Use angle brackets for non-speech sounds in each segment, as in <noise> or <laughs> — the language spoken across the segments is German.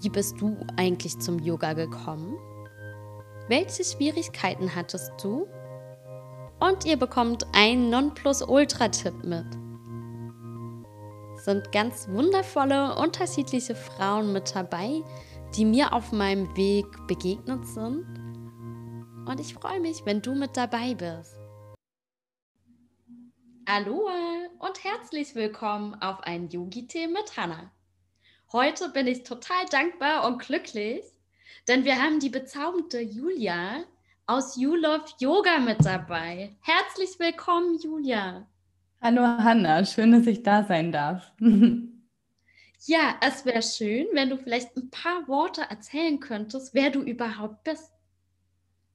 wie bist du eigentlich zum Yoga gekommen? Welche Schwierigkeiten hattest du? Und ihr bekommt einen Nonplusultra-Tipp mit. Sind ganz wundervolle, unterschiedliche Frauen mit dabei, die mir auf meinem Weg begegnet sind. Und ich freue mich, wenn du mit dabei bist. Aloha und herzlich willkommen auf ein Yogi-Tee mit Hannah. Heute bin ich total dankbar und glücklich, denn wir haben die bezaubernde Julia aus You Love Yoga mit dabei. Herzlich willkommen, Julia. Hallo Hanna, schön, dass ich da sein darf. <laughs> ja, es wäre schön, wenn du vielleicht ein paar Worte erzählen könntest, wer du überhaupt bist.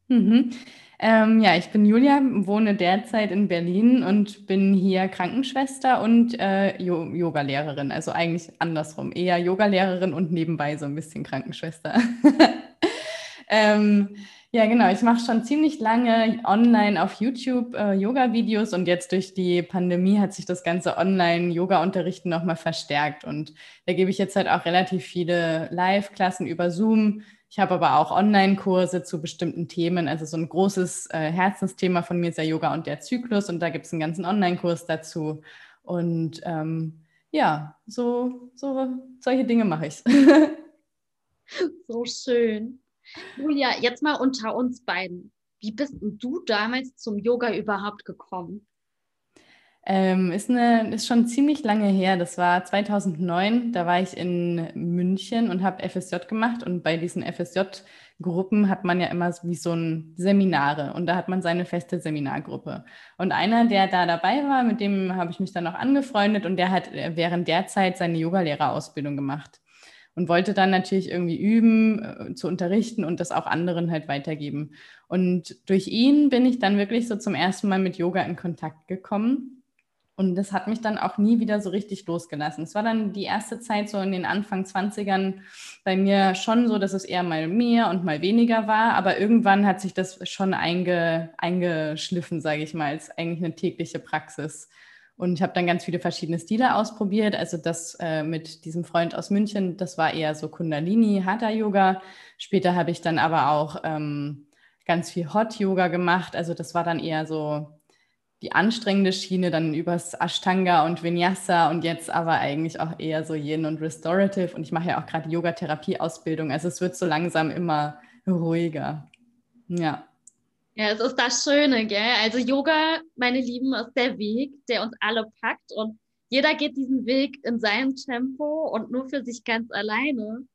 Mhm. Ähm, ja, ich bin Julia, wohne derzeit in Berlin und bin hier Krankenschwester und äh, Yogalehrerin. Also eigentlich andersrum, eher Yogalehrerin und nebenbei so ein bisschen Krankenschwester. <laughs> ähm, ja, genau. Ich mache schon ziemlich lange online auf YouTube äh, Yoga-Videos und jetzt durch die Pandemie hat sich das ganze Online-Yoga-Unterrichten nochmal verstärkt. Und da gebe ich jetzt halt auch relativ viele Live-Klassen über Zoom ich habe aber auch Online-Kurse zu bestimmten Themen. Also so ein großes äh, Herzensthema von mir ist der Yoga und der Zyklus und da gibt es einen ganzen Online-Kurs dazu. Und ähm, ja, so, so solche Dinge mache ich. <laughs> so schön. Julia, jetzt mal unter uns beiden. Wie bist du damals zum Yoga überhaupt gekommen? Ähm, ist, eine, ist schon ziemlich lange her. Das war 2009. Da war ich in München und habe FSJ gemacht. Und bei diesen FSJ-Gruppen hat man ja immer wie so ein Seminare. Und da hat man seine feste Seminargruppe. Und einer, der da dabei war, mit dem habe ich mich dann auch angefreundet. Und der hat während der Zeit seine Yogalehrerausbildung gemacht. Und wollte dann natürlich irgendwie üben, äh, zu unterrichten und das auch anderen halt weitergeben. Und durch ihn bin ich dann wirklich so zum ersten Mal mit Yoga in Kontakt gekommen und das hat mich dann auch nie wieder so richtig losgelassen. Es war dann die erste Zeit so in den Anfang 20ern bei mir schon so, dass es eher mal mehr und mal weniger war. Aber irgendwann hat sich das schon einge, eingeschliffen, sage ich mal, als eigentlich eine tägliche Praxis. Und ich habe dann ganz viele verschiedene Stile ausprobiert. Also das äh, mit diesem Freund aus München, das war eher so Kundalini, Hatha Yoga. Später habe ich dann aber auch ähm, ganz viel Hot Yoga gemacht. Also das war dann eher so die anstrengende Schiene, dann übers Ashtanga und Vinyasa und jetzt aber eigentlich auch eher so Yin und Restorative. Und ich mache ja auch gerade Yoga-Therapie-Ausbildung. Also es wird so langsam immer ruhiger. Ja. Ja, es ist das Schöne, gell? Also Yoga, meine Lieben, ist der Weg, der uns alle packt und jeder geht diesen Weg in seinem Tempo und nur für sich ganz alleine.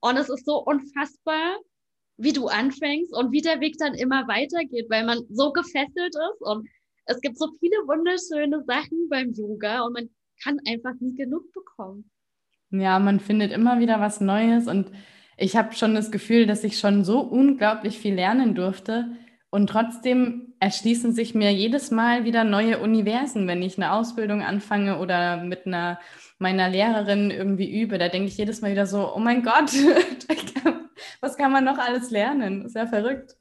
Und es ist so unfassbar, wie du anfängst und wie der Weg dann immer weitergeht, weil man so gefesselt ist und es gibt so viele wunderschöne Sachen beim Yoga und man kann einfach nie genug bekommen. Ja, man findet immer wieder was Neues und ich habe schon das Gefühl, dass ich schon so unglaublich viel lernen durfte und trotzdem erschließen sich mir jedes Mal wieder neue Universen, wenn ich eine Ausbildung anfange oder mit einer meiner Lehrerin irgendwie übe. Da denke ich jedes Mal wieder so, oh mein Gott, <laughs> was kann man noch alles lernen? Das ist ja verrückt.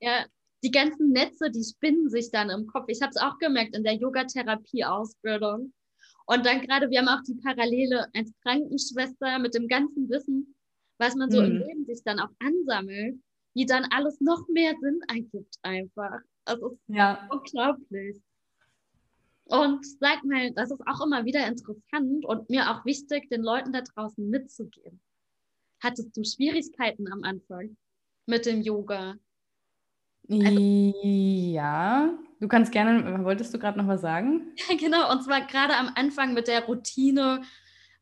Ja, die ganzen Netze, die spinnen sich dann im Kopf. Ich habe es auch gemerkt in der Yogatherapie-Ausbildung. Und dann gerade, wir haben auch die Parallele als Krankenschwester mit dem ganzen Wissen, was man so mhm. im Leben sich dann auch ansammelt, wie dann alles noch mehr Sinn ergibt einfach. Also es ist ja. unglaublich. Und sag mal, das ist auch immer wieder interessant und mir auch wichtig, den Leuten da draußen mitzugeben. Hattest du Schwierigkeiten am Anfang mit dem Yoga? Also, ja, du kannst gerne, wolltest du gerade noch was sagen? <laughs> Ja, genau, und zwar gerade am Anfang mit der Routine,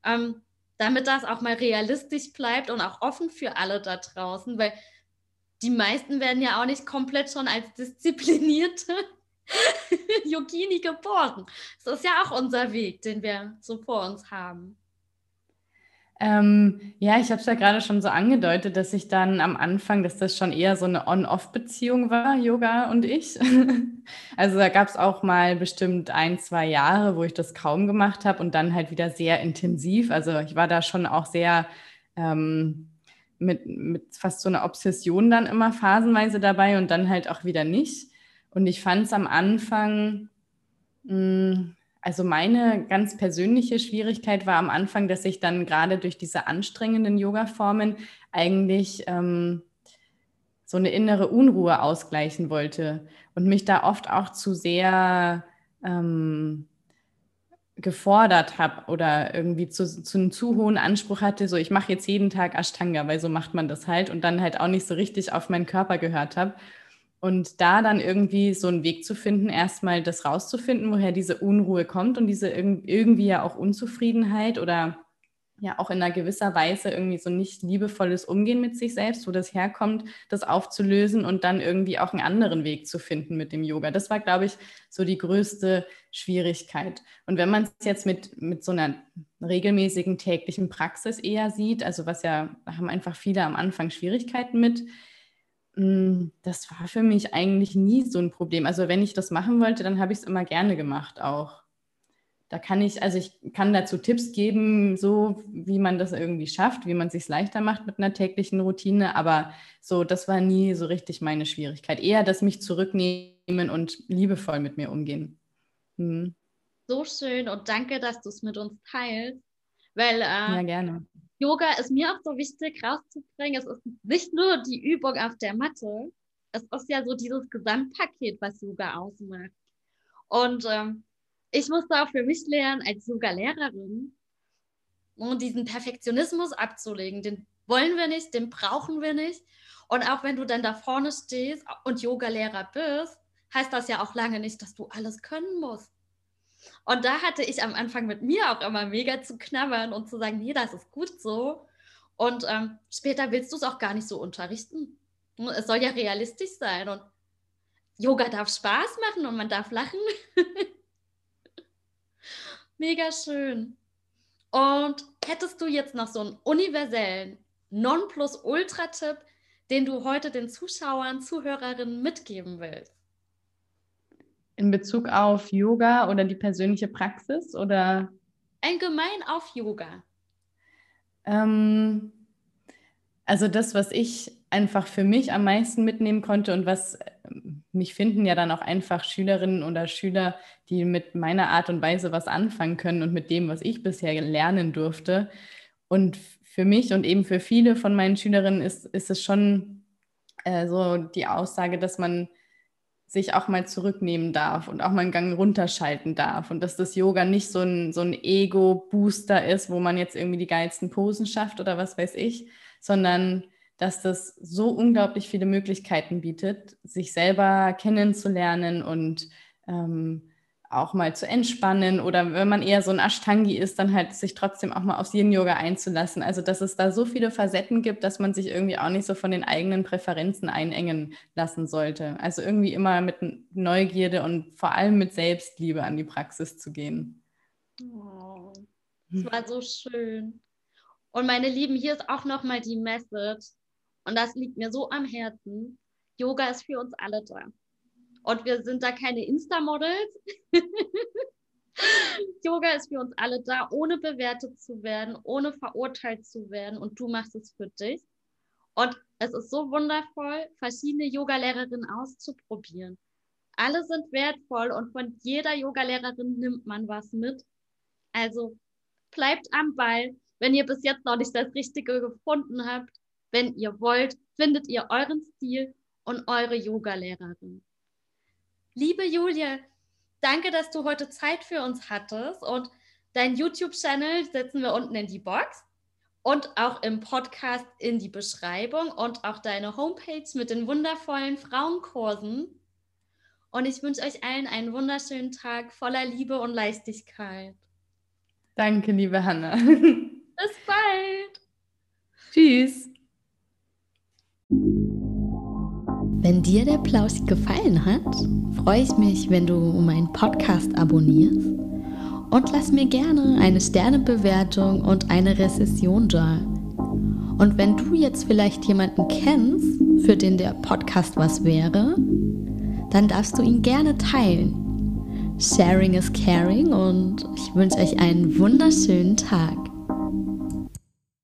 ähm, damit das auch mal realistisch bleibt und auch offen für alle da draußen, weil die meisten werden ja auch nicht komplett schon als disziplinierte <laughs> Yogini geboren. Das ist ja auch unser Weg, den wir so vor uns haben. Ähm, ja, ich habe es ja gerade schon so angedeutet, dass ich dann am Anfang, dass das schon eher so eine On-Off-Beziehung war, Yoga und ich. <laughs> also da gab es auch mal bestimmt ein, zwei Jahre, wo ich das kaum gemacht habe und dann halt wieder sehr intensiv. Also ich war da schon auch sehr ähm, mit, mit fast so einer Obsession dann immer phasenweise dabei und dann halt auch wieder nicht. Und ich fand es am Anfang, mh, hm, also meine ganz persönliche Schwierigkeit war am Anfang, dass ich dann gerade durch diese anstrengenden Yoga-Formen eigentlich ähm, so eine innere Unruhe ausgleichen wollte und mich da oft auch zu sehr ähm, gefordert habe oder irgendwie zu, zu einem zu hohen Anspruch hatte, so ich mache jetzt jeden Tag Ashtanga, weil so macht man das halt und dann halt auch nicht so richtig auf meinen Körper gehört habe. Und da dann irgendwie so einen Weg zu finden, erstmal das rauszufinden, woher diese Unruhe kommt und diese irgendwie ja auch Unzufriedenheit oder ja auch in einer gewisser Weise irgendwie so nicht liebevolles Umgehen mit sich selbst, wo das herkommt, das aufzulösen und dann irgendwie auch einen anderen Weg zu finden mit dem Yoga. Das war, glaube ich, so die größte Schwierigkeit. Und wenn man es jetzt mit, mit so einer regelmäßigen täglichen Praxis eher sieht, also was ja, haben einfach viele am Anfang Schwierigkeiten mit, das war für mich eigentlich nie so ein Problem. Also wenn ich das machen wollte, dann habe ich es immer gerne gemacht auch. Da kann ich, also ich kann dazu Tipps geben, so wie man das irgendwie schafft, wie man es sich leichter macht mit einer täglichen Routine. Aber so, das war nie so richtig meine Schwierigkeit. Eher das mich zurücknehmen und liebevoll mit mir umgehen. Hm. So schön und danke, dass du es mit uns teilst. Weil äh, ja, gerne. Yoga ist mir auch so wichtig rauszubringen. Es ist nicht nur die Übung auf der Matte, es ist ja so dieses Gesamtpaket, was Yoga ausmacht. Und ähm, ich musste auch für mich lernen, als Yoga-Lehrerin, um diesen Perfektionismus abzulegen. Den wollen wir nicht, den brauchen wir nicht. Und auch wenn du dann da vorne stehst und Yoga-Lehrer bist, heißt das ja auch lange nicht, dass du alles können musst. Und da hatte ich am Anfang mit mir auch immer mega zu knabbern und zu sagen, nee, das ist gut so. Und ähm, später willst du es auch gar nicht so unterrichten. Es soll ja realistisch sein und Yoga darf Spaß machen und man darf lachen. <laughs> mega schön. Und hättest du jetzt noch so einen universellen Nonplusultra-Tipp, den du heute den Zuschauern, Zuhörerinnen mitgeben willst? In Bezug auf Yoga oder die persönliche Praxis oder? Allgemein auf Yoga. Ähm, also das, was ich einfach für mich am meisten mitnehmen konnte und was ähm, mich finden ja dann auch einfach Schülerinnen oder Schüler, die mit meiner Art und Weise was anfangen können und mit dem, was ich bisher lernen durfte. Und für mich und eben für viele von meinen Schülerinnen ist, ist es schon äh, so die Aussage, dass man sich auch mal zurücknehmen darf und auch mal einen Gang runterschalten darf und dass das Yoga nicht so ein, so ein Ego-Booster ist, wo man jetzt irgendwie die geilsten Posen schafft oder was weiß ich, sondern dass das so unglaublich viele Möglichkeiten bietet, sich selber kennenzulernen und ähm, auch mal zu entspannen oder wenn man eher so ein Ashtangi ist, dann halt sich trotzdem auch mal aufs Yin-Yoga einzulassen. Also dass es da so viele Facetten gibt, dass man sich irgendwie auch nicht so von den eigenen Präferenzen einengen lassen sollte. Also irgendwie immer mit Neugierde und vor allem mit Selbstliebe an die Praxis zu gehen. Oh, das war so schön. Und meine Lieben, hier ist auch nochmal die Message. Und das liegt mir so am Herzen. Yoga ist für uns alle da. Und wir sind da keine Insta-Models. <laughs> Yoga ist für uns alle da, ohne bewertet zu werden, ohne verurteilt zu werden. Und du machst es für dich. Und es ist so wundervoll, verschiedene Yogalehrerinnen auszuprobieren. Alle sind wertvoll und von jeder Yogalehrerin nimmt man was mit. Also bleibt am Ball. Wenn ihr bis jetzt noch nicht das Richtige gefunden habt, wenn ihr wollt, findet ihr euren Stil und eure Yogalehrerin. Liebe Julia, danke, dass du heute Zeit für uns hattest und dein YouTube-Channel setzen wir unten in die Box und auch im Podcast in die Beschreibung und auch deine Homepage mit den wundervollen Frauenkursen. Und ich wünsche euch allen einen wunderschönen Tag voller Liebe und Leichtigkeit. Danke, liebe Hanna. <laughs> Bis bald. Tschüss. Wenn dir der Plausch gefallen hat, freue ich mich, wenn du meinen Podcast abonnierst und lass mir gerne eine Sternebewertung und eine Rezession da. Und wenn du jetzt vielleicht jemanden kennst, für den der Podcast was wäre, dann darfst du ihn gerne teilen. Sharing is caring und ich wünsche euch einen wunderschönen Tag.